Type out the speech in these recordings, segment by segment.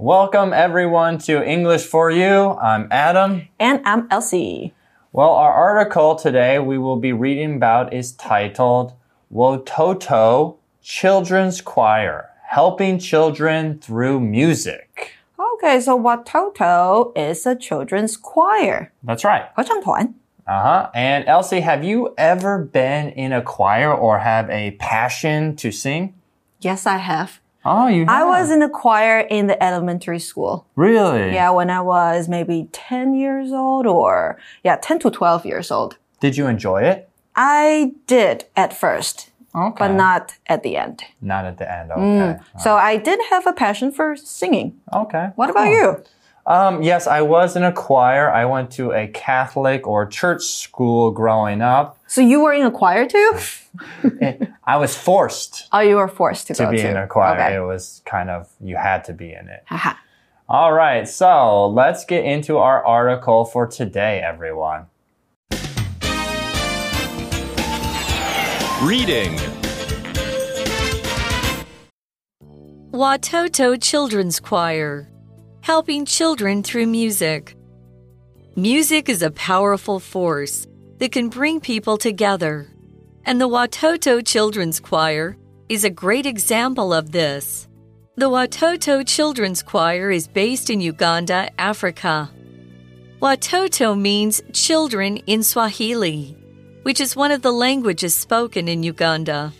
Welcome everyone to English for You. I'm Adam. And I'm Elsie. Well, our article today we will be reading about is titled Watoto Children's Choir Helping Children Through Music. Okay, so Watoto is a children's choir. That's right. Uh huh. And Elsie, have you ever been in a choir or have a passion to sing? Yes, I have. Oh, you have. I was in a choir in the elementary school. Really? Yeah, when I was maybe 10 years old or, yeah, 10 to 12 years old. Did you enjoy it? I did at first, Okay. but not at the end. Not at the end. Okay. So I did have a passion for singing. Okay. What about you? Um, yes, I was in a choir. I went to a Catholic or church school growing up. So you were in a choir too? I was forced oh, you were forced to, to go be to. in a choir. Okay. It was kind of, you had to be in it. Uh-huh. All right, so let's get into our article for today, everyone. Reading. Watoto Children's Choir Helping Children Through Music. Music is a powerful force that can bring people together, and the Watoto Children's Choir is a great example of this. The Watoto Children's Choir is based in Uganda, Africa. Watoto means children in Swahili, which is one of the languages spoken in Uganda.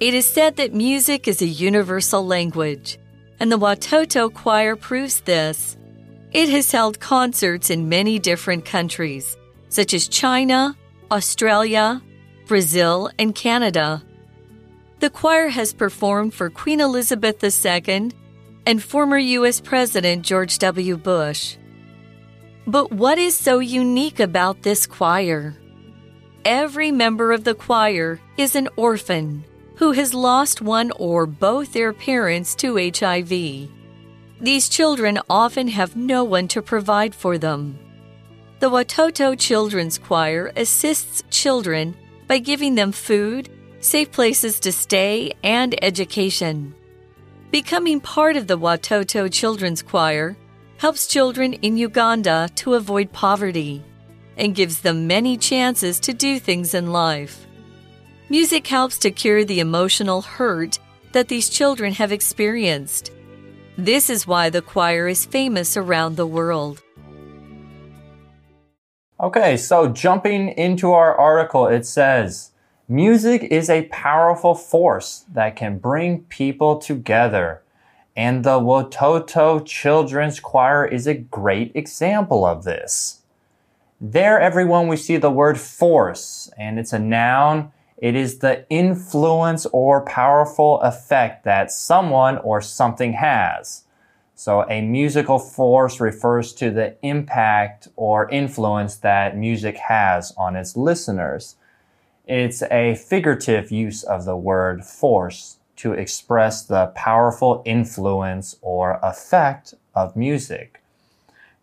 It is said that music is a universal language, and the Watoto Choir proves this. It has held concerts in many different countries, such as China, Australia, Brazil, and Canada. The choir has performed for Queen Elizabeth II and former U.S. President George W. Bush. But what is so unique about this choir? Every member of the choir is an orphan who has lost one or both their parents to HIV. These children often have no one to provide for them. The Watoto Children's Choir assists children by giving them food, safe places to stay, and education. Becoming part of the Watoto Children's Choir helps children in Uganda to avoid poverty and gives them many chances to do things in life. Music helps to cure the emotional hurt that these children have experienced. This is why the choir is famous around the world. Okay, so jumping into our article, it says music is a powerful force that can bring people together. And the Watoto Children's Choir is a great example of this. There, everyone, we see the word force, and it's a noun. It is the influence or powerful effect that someone or something has. So a musical force refers to the impact or influence that music has on its listeners. It's a figurative use of the word force to express the powerful influence or effect of music.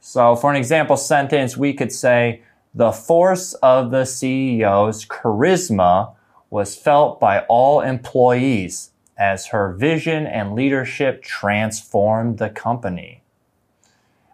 So for an example sentence, we could say, the force of the CEO's charisma was felt by all employees as her vision and leadership transformed the company.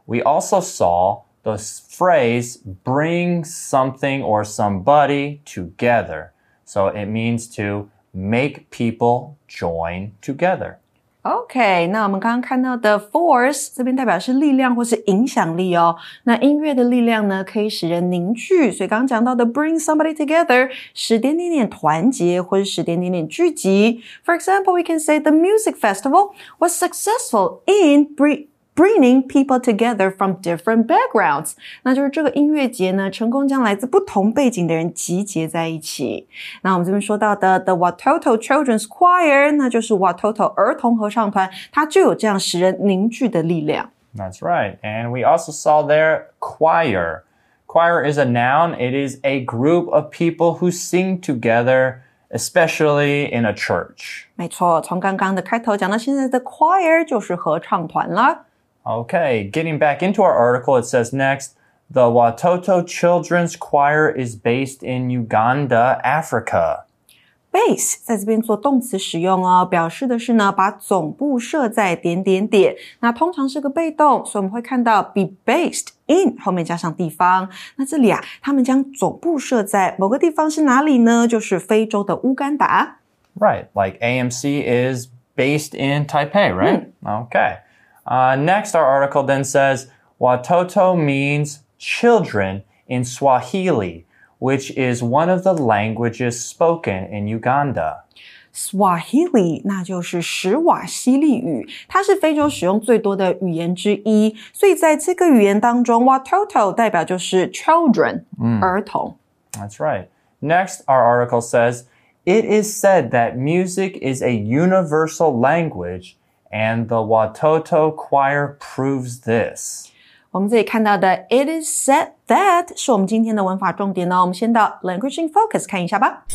We also saw the phrase bring something or somebody together. So it means to make people join together. OK，那我们刚刚看到的 force 这边代表是力量或是影响力哦。那音乐的力量呢，可以使人凝聚，所以刚刚讲到的 bring somebody together 使点点点团结，或者使点点点聚集。For example, we can say the music festival was successful in bring bringing people together from different backgrounds，那就是这个音乐节呢，成功将来自不同背景的人集结在一起。那我们这边说到的 The Watoto Children's Choir，那就是 Watoto 儿童合唱团，它就有这样使人凝聚的力量。 That's right. And we also saw there choir. Choir is a noun. It is a group of people who sing together, especially in a church. 没错，从刚刚的开头讲到现在的 choir 就是合唱团啦。 Okay, getting back into our article, it says next the Watoto Children's Choir is based in Uganda, Africa. base 在这边做动词使用哦，表示的是呢，把总部设在点点点。那通常是个被动，所以我们会看到 be based in 后面加上地方。那这里啊，他们将总部设在某个地方是哪里呢？就是非洲的乌干达。 Right, like AMC is based in Taipei, right? Okay. Uh, next, our article then says Watoto means children in Swahili, which is one of the languages spoken in Uganda. Swahili，那就是史瓦西里语，它是非洲使用最多的语言之一。所以在这个语言当中，Watoto 代表就是 children，、儿童。 That's right. Next, our article says it is said that music is a universal language, and the Watoto choir proves this. 我们这里看到的 "It is said that" 是我们今天的文法重点哦。我们先到 Language in Focus 看一下吧。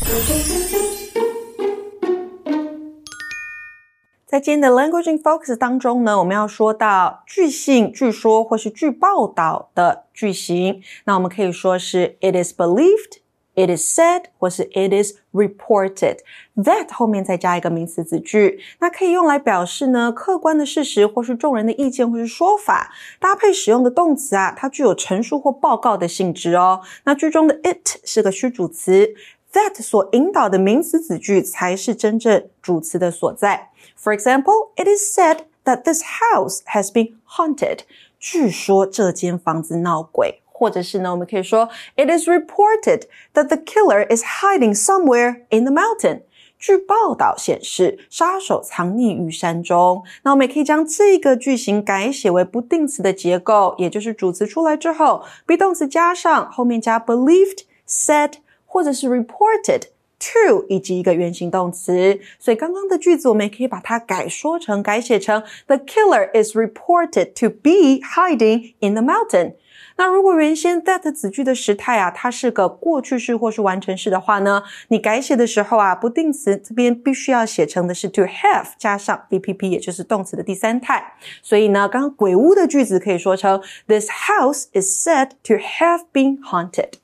在今天的 Language in Focus 当中呢，我们要说到据信、据说或是据报道的句型。那我们可以说是 "It is believed", "It is said" 或是 "It is reported". That 后面再加一个名词子句，那可以用来表示呢客观的事实或是众人的意见或是说法。搭配使用的动词啊，它具有陈述或报告的性质哦。那句中的 it 是个虚主词。that 所引导的名词子句才是真正主词的所在。For example, it is said that this house has been haunted. 据说这间房子闹鬼。或者是呢，我们可以说，It is reported that the killer is hiding somewhere in the mountain. 据报道显示，杀手藏匿于山中。那我们也可以将这个句型改写为不定词的结构，也就是主词出来之后，be 动词加上，后面加 believed, said 或者是 reported to 以及一个原形动词。所以刚刚的句子我们也可以把它改说成、改写成 The killer is reported to be hiding in the mountain。 那如果原先 that 子句的时态啊，它是个过去式或是完成式的话呢，你改写的时候啊，不定词这边必须要写成的是 to have 加上 VPP，也就是动词的第三态。所以呢，刚刚鬼屋的句子可以说成 This house is said to have been haunted。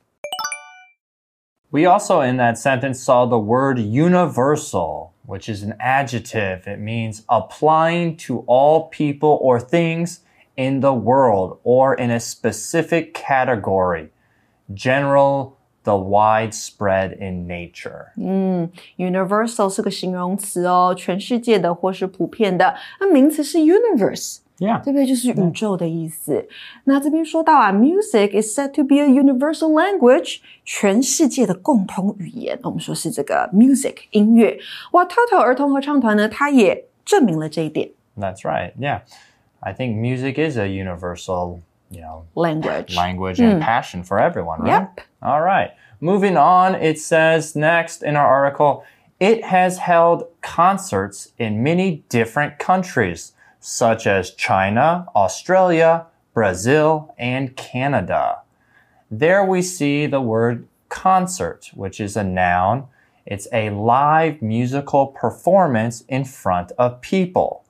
We also, in that sentence, saw the word universal, which is an adjective. It means applying to all people or things in the world or in a specific category. General, the widespread in nature. 嗯，universal 是个形容词哦，全世界的或是普遍的。那名词是 universe。Yeah. 对不对？就是宇宙的意思。那这边说到啊，music is said to be a universal language，全世界的共同语言。我们说是这个 music 音乐。Watoto 儿童合唱团呢，它也证明了这一点。That's right. Yeah. I think music is a universal, you know, Language language and hmm. passion for everyone, right? Yep. All right. Moving on, it says next in our article, it has held concerts in many different countries, such as China, Australia, Brazil, and Canada. There we see the word concert, which is a noun. It's a live musical performance in front of people.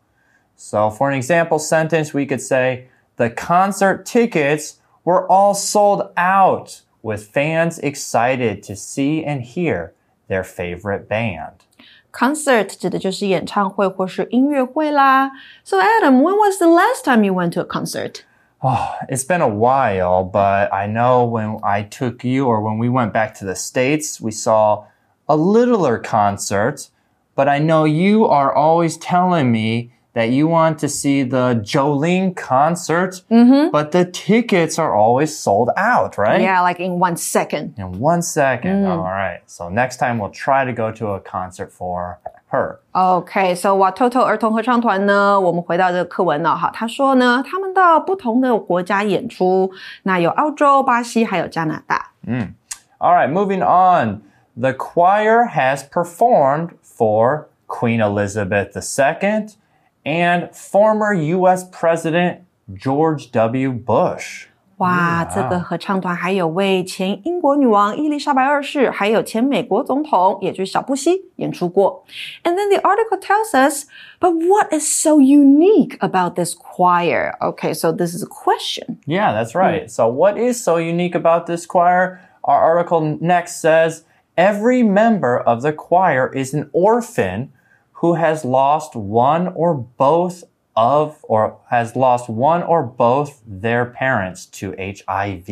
So for an example sentence, we could say, the concert tickets were all sold out with fans excited to see and hear their favorite band. concert 指的就是演唱会或是音乐会啦。So Adam, when was the last time you went to a concert? Oh, it's been a while, but I know when I took you or when we went back to the States, we saw a littler concert. But I know you are always telling me that you want to see the Jolin concert, mm -hmm. but the tickets are always sold out, right? Yeah, like in one second. In one second. Mm. All right. So next time we'll try to go to a concert for her. Okay, so Watoto 儿童合唱团呢，我们回到这个课文了、哦、哈。他说呢，他们到不同的国家演出，那有澳洲、巴西，还有加拿大。嗯，All right, moving on. The choir has performed for Queen Elizabeth II and former U.S. President George W. Bush. 哇，这个合唱团还有为前英国女王伊丽莎白二世，还有前美国总统，也就是小布希演出过。And then the article tells us, but what is so unique about this choir? Okay, so this is a question. Yeah, that's right. So, what is so unique about this choir? Our article next says every member of the choir is an orphan who has lost one or both of or has lost one or both their parents to HIV.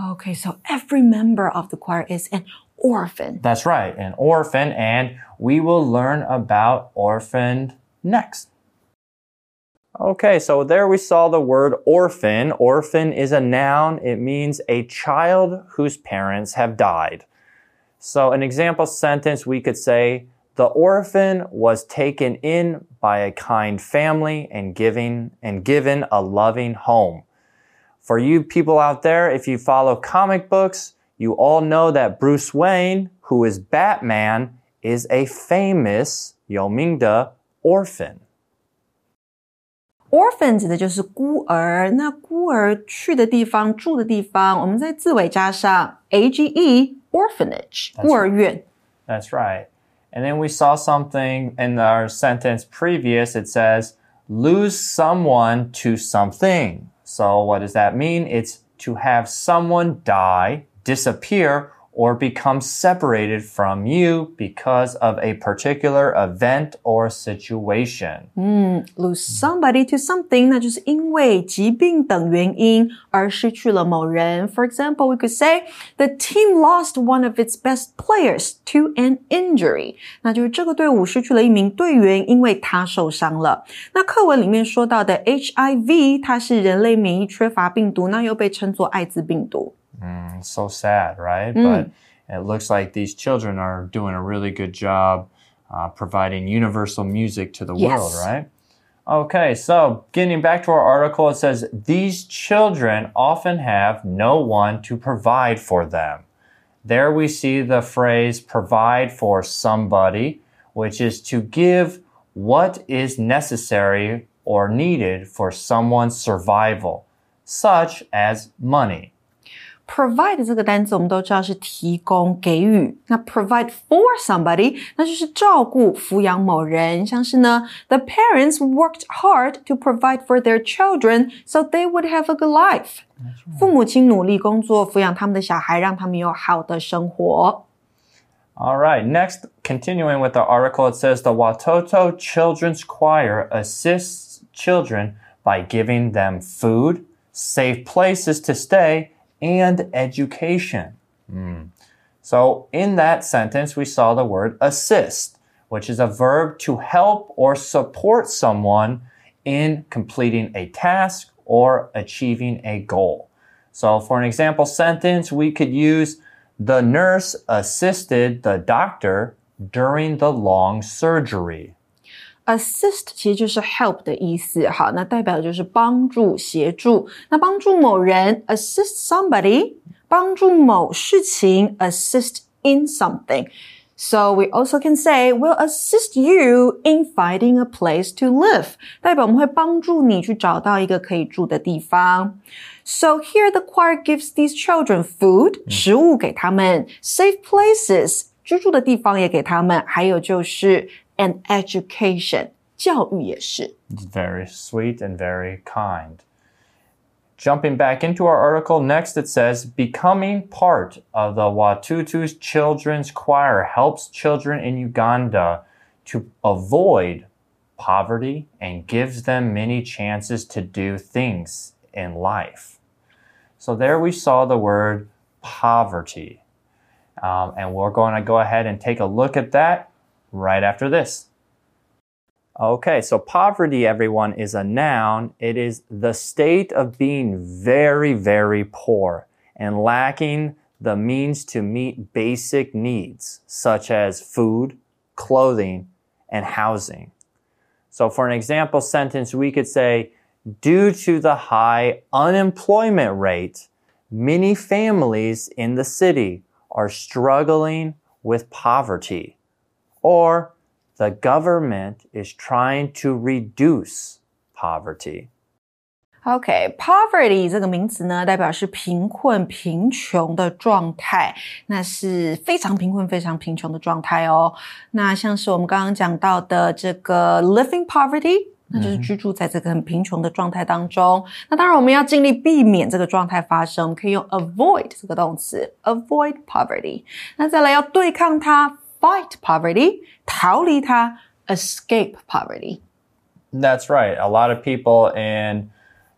Okay, so every member of the choir is an orphan. That's right, an orphan, and we will learn about orphaned next. Okay, so there we saw the word orphan. Orphan is a noun. It means a child whose parents have died. So an example sentence we could say, the orphan was taken in by a kind family and giving and given a loving home. For you people out there, if you follow comic books, you all know that Bruce Wayne, who is Batman, is a famous 有名的 orphan. Orphan 指的就是孤儿，那孤儿去的地方、住的地方，我们在字尾加上 age orphanage 孤儿院。 That's right. And then we saw something in our sentence previous. It says, lose someone to something. So what does that mean? It's to have someone die, disappear, or become separated from you because of a particular event or situation. lose somebody to something，那就是因为疾病等原因而失去了某人。For example, we could say the team lost one of its best players to an injury，那就是这个队伍失去了一名队员，因为他受伤了。那课文里面说到的 HIV，它是人类免疫缺乏病毒，那又被称作艾滋病毒。 Mm, so sad, right? But it looks like these children are doing a really good job uh, providing universal music to the Yes. world, right? Okay, so getting back to our article, it says these children often have no one to provide for them. There we see the phrase provide for somebody, which is to give what is necessary or needed for someone's survival, such as money provide 这个单词我们都知道是提供、给予。那 provide for somebody，那就是照顾、抚养某人。像是呢，the parents worked hard to provide for their children so they would have a good life。父母亲努力工作，抚养他们的小孩，让他们有好的生活。 All right, next, continuing with the article, it says the Watoto Children's Choir assists children by giving them food, safe places to stay, and education. Mm. So, in that sentence, we saw the word assist, which is a verb to help or support someone in completing a task or achieving a goal. So, for an example sentence, we could use the nurse assisted the doctor during the long surgery assist 其实就是 help 的意思，好，那代表的就是帮助、协助。那帮助某人，assist somebody，帮助某事情，assist in something。So we also can say we'll assist you in finding a place to live，代表我们会帮助你去找到一个可以住的地方。So here the choir gives these children food，食物给他们，safe places，居住的地方也给他们，还有就是 and education. It's very sweet and very kind. Jumping back into our article, next it says becoming part of the Watoto's children's choir helps children in Uganda to avoid poverty and gives them many chances to do things in life. So there we saw the word poverty. Um, and we're going to go ahead and take a look at that right after this. Okay, so poverty, everyone, is a noun. It is the state of being very, very poor and lacking the means to meet basic needs, such as food, clothing, and housing. So, for an example sentence, we could say, due to the high unemployment rate, many families in the city are struggling with poverty Or, the government is trying to reduce poverty. OK，poverty、这个名词呢，代表是贫困、贫穷的状态，那是非常贫困、非常贫穷的状态哦。那像是我们刚刚讲到的这个 living poverty， 那就是居住在这个很贫穷的状态当中。那当然，我们要尽力避免这个状态发生，我们可以用 avoid 这个动词，avoid poverty。那再来要对抗它 ，fight poverty，逃离它，escape poverty。 That's right. A lot of people in,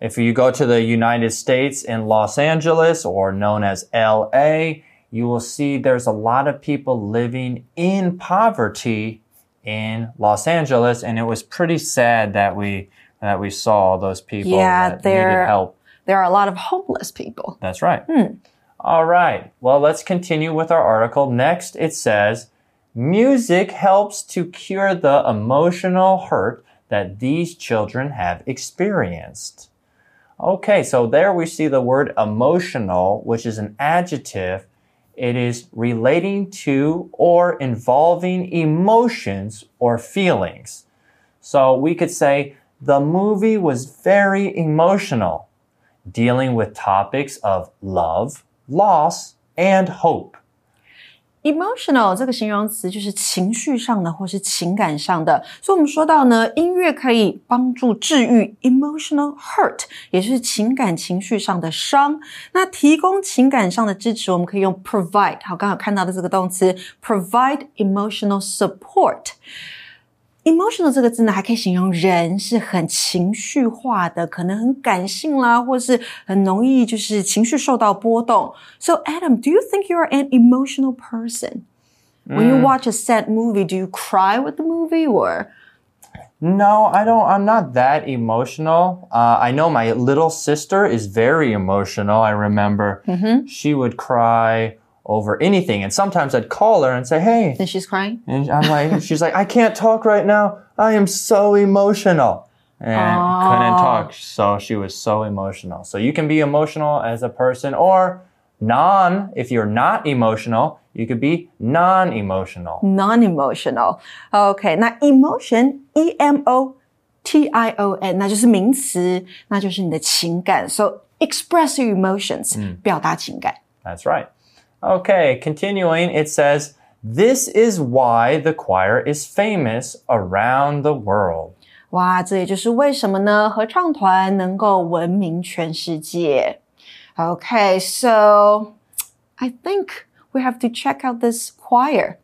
if you go to the United States in Los Angeles or known as LA, you will see there's a lot of people living in poverty in Los Angeles. And it was pretty sad that we, that we saw those people Yeah, that they're- needed help. There are a lot of homeless people. That's right. All right. Well, let's continue with our article. Next, it says, music helps to cure the emotional hurt that these children have experienced. Okay, so there we see the word emotional, which is an adjective. It is relating to or involving emotions or feelings. So we could say the movie was very emotional, dealing with topics of love, loss, and hope. Emotional 这个形容词就是情绪上的或是情感上的，所以我们说到呢，音乐可以帮助治愈 emotional hurt，也就是情感情绪上的伤。那提供情感上的支持，我们可以用 provide。好，刚好看到的这个动词 provide emotional support。emotional 这个字呢，还可以形容人是很情绪化的，可能很感性啦，或是很容易就是情绪受到波动。So Adam, do you think you're an emotional person? When you watch a sad movie, do you cry with the movie or? No, I don't. I'm not that emotional. Uh, I know my little sister is very emotional. I remember she would cry over anything, and sometimes I'd call her and say, "Hey," Then she's crying. and I'm like, she's like, "I can't talk right now. I am so emotional." And couldn't talk, so she was so emotional. So you can be emotional as a person, or non. If you're not emotional, you could be non-emotional. Non-emotional. OK，那 emotion, E M O T I O N，那就是名词，那就是你的情感。So express your emotions，、表达情感。 That's right. Okay, continuing, it says, This is why the choir is famous around the world. 哇，这也就是为什么呢？合唱团能够闻名全世界。Okay, so I think we have to check out this choir.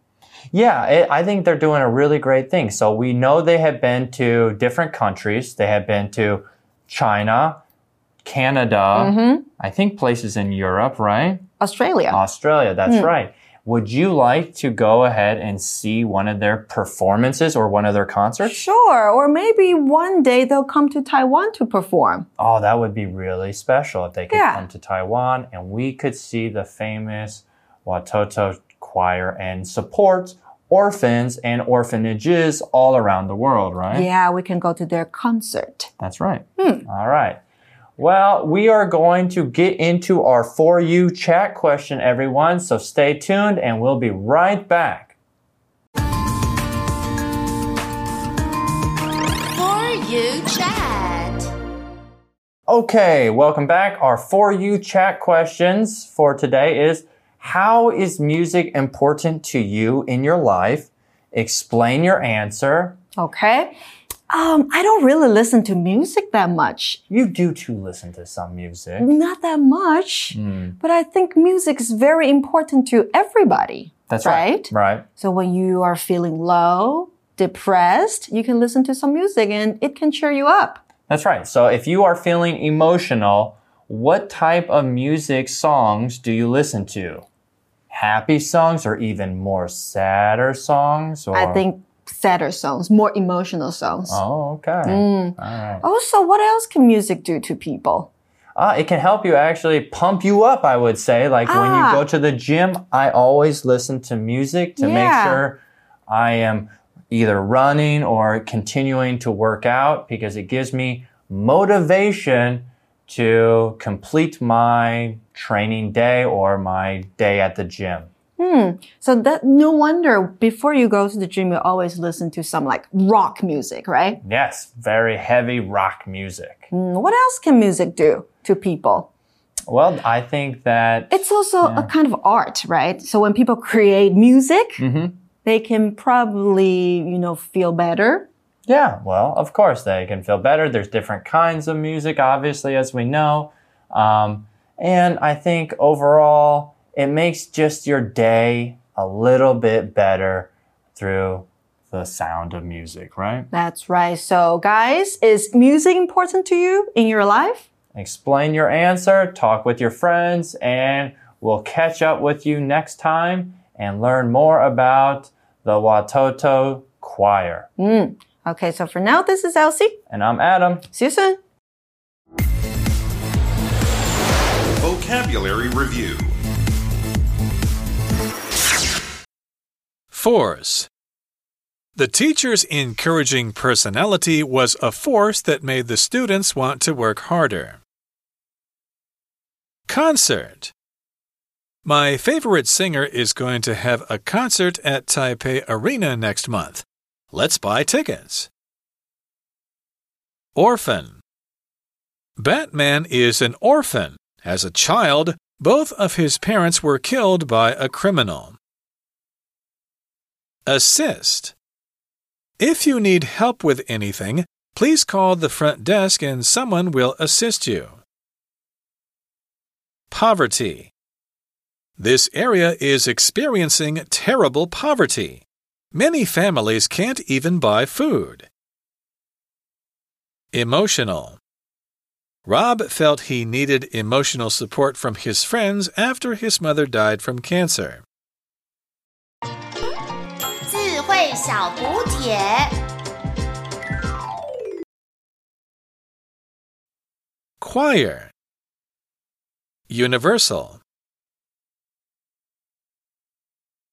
Yeah, it, I think they're doing a really great thing. So we know they have been to different countries. They have been to China, Canada, mm-hmm. I think places in Europe, right? Australia. Australia, that's mm. right. Would you like to go ahead and see one of their performances or one of their concerts? Sure, or maybe one day they'll come to Taiwan to perform. Oh, that would be really special if they could Yeah. come to Taiwan and we could see the famous Watoto choir and support orphans and orphanages all around the world, right? Yeah, we can go to their concert. That's right. Hmm. All right. Well, we are going to get into our For You chat question, everyone. So stay tuned and we'll be right back. For you chat. Okay, welcome back. Our For You chat questions for today is How is music important to you in your life? Explain your answer. Okay. Um, I don't really listen to music that much. You do too listen to some music. Not that much. But I think music is very important to everybody. That's right. Right. So when you are feeling low, depressed, you can listen to some music and it can cheer you up. That's right. So if you are feeling emotional, what type of music songs do you listen to? Happy songs or even more sadder songs? Or... I think sadder songs, more emotional songs. Oh, okay. All right. Also, what else can music do to people? Uh, it can help you actually pump you up, I would say. Like when you Ah. go to the gym, I always listen to music to make sure I am either running or continuing to work out because it gives me motivation to complete my training day or my day at the gym. So that no wonder before you go to the gym, you always listen to some like rock music, right? Yes, very heavy rock music. Mm, What else can music do to people? Well, I think that It's also a kind of art, right? So when people create music, they can probably, you know, feel better. Yeah, well, of course, they can feel better. There's different kinds of music, obviously, as we know. Um, and I think overall, it makes just your day a little bit better through the sound of music, right? That's right. So, guys, is music important to you in your life? Explain your answer, talk with your friends, and we'll catch up with you next time and learn more about the Watoto Choir. Mm. Okay, so for now, this is Elsie. And I'm Adam. See you soon. Vocabulary Review Force. The teacher's encouraging personality was a force that made the students want to work harder. Concert. My favorite singer is going to have a concert at Taipei Arena next month. Let's buy tickets. Orphan. Batman is an orphan. As a child, both of his parents were killed by a criminal. Assist. If you need help with anything, please call the front desk and someone will assist you. Poverty. This area is experiencing terrible poverty. Many families can't even buy food. Emotional. Rob felt he needed emotional support from his friends after his mother died from cancer. 智慧小补帖。 Choir. Universal.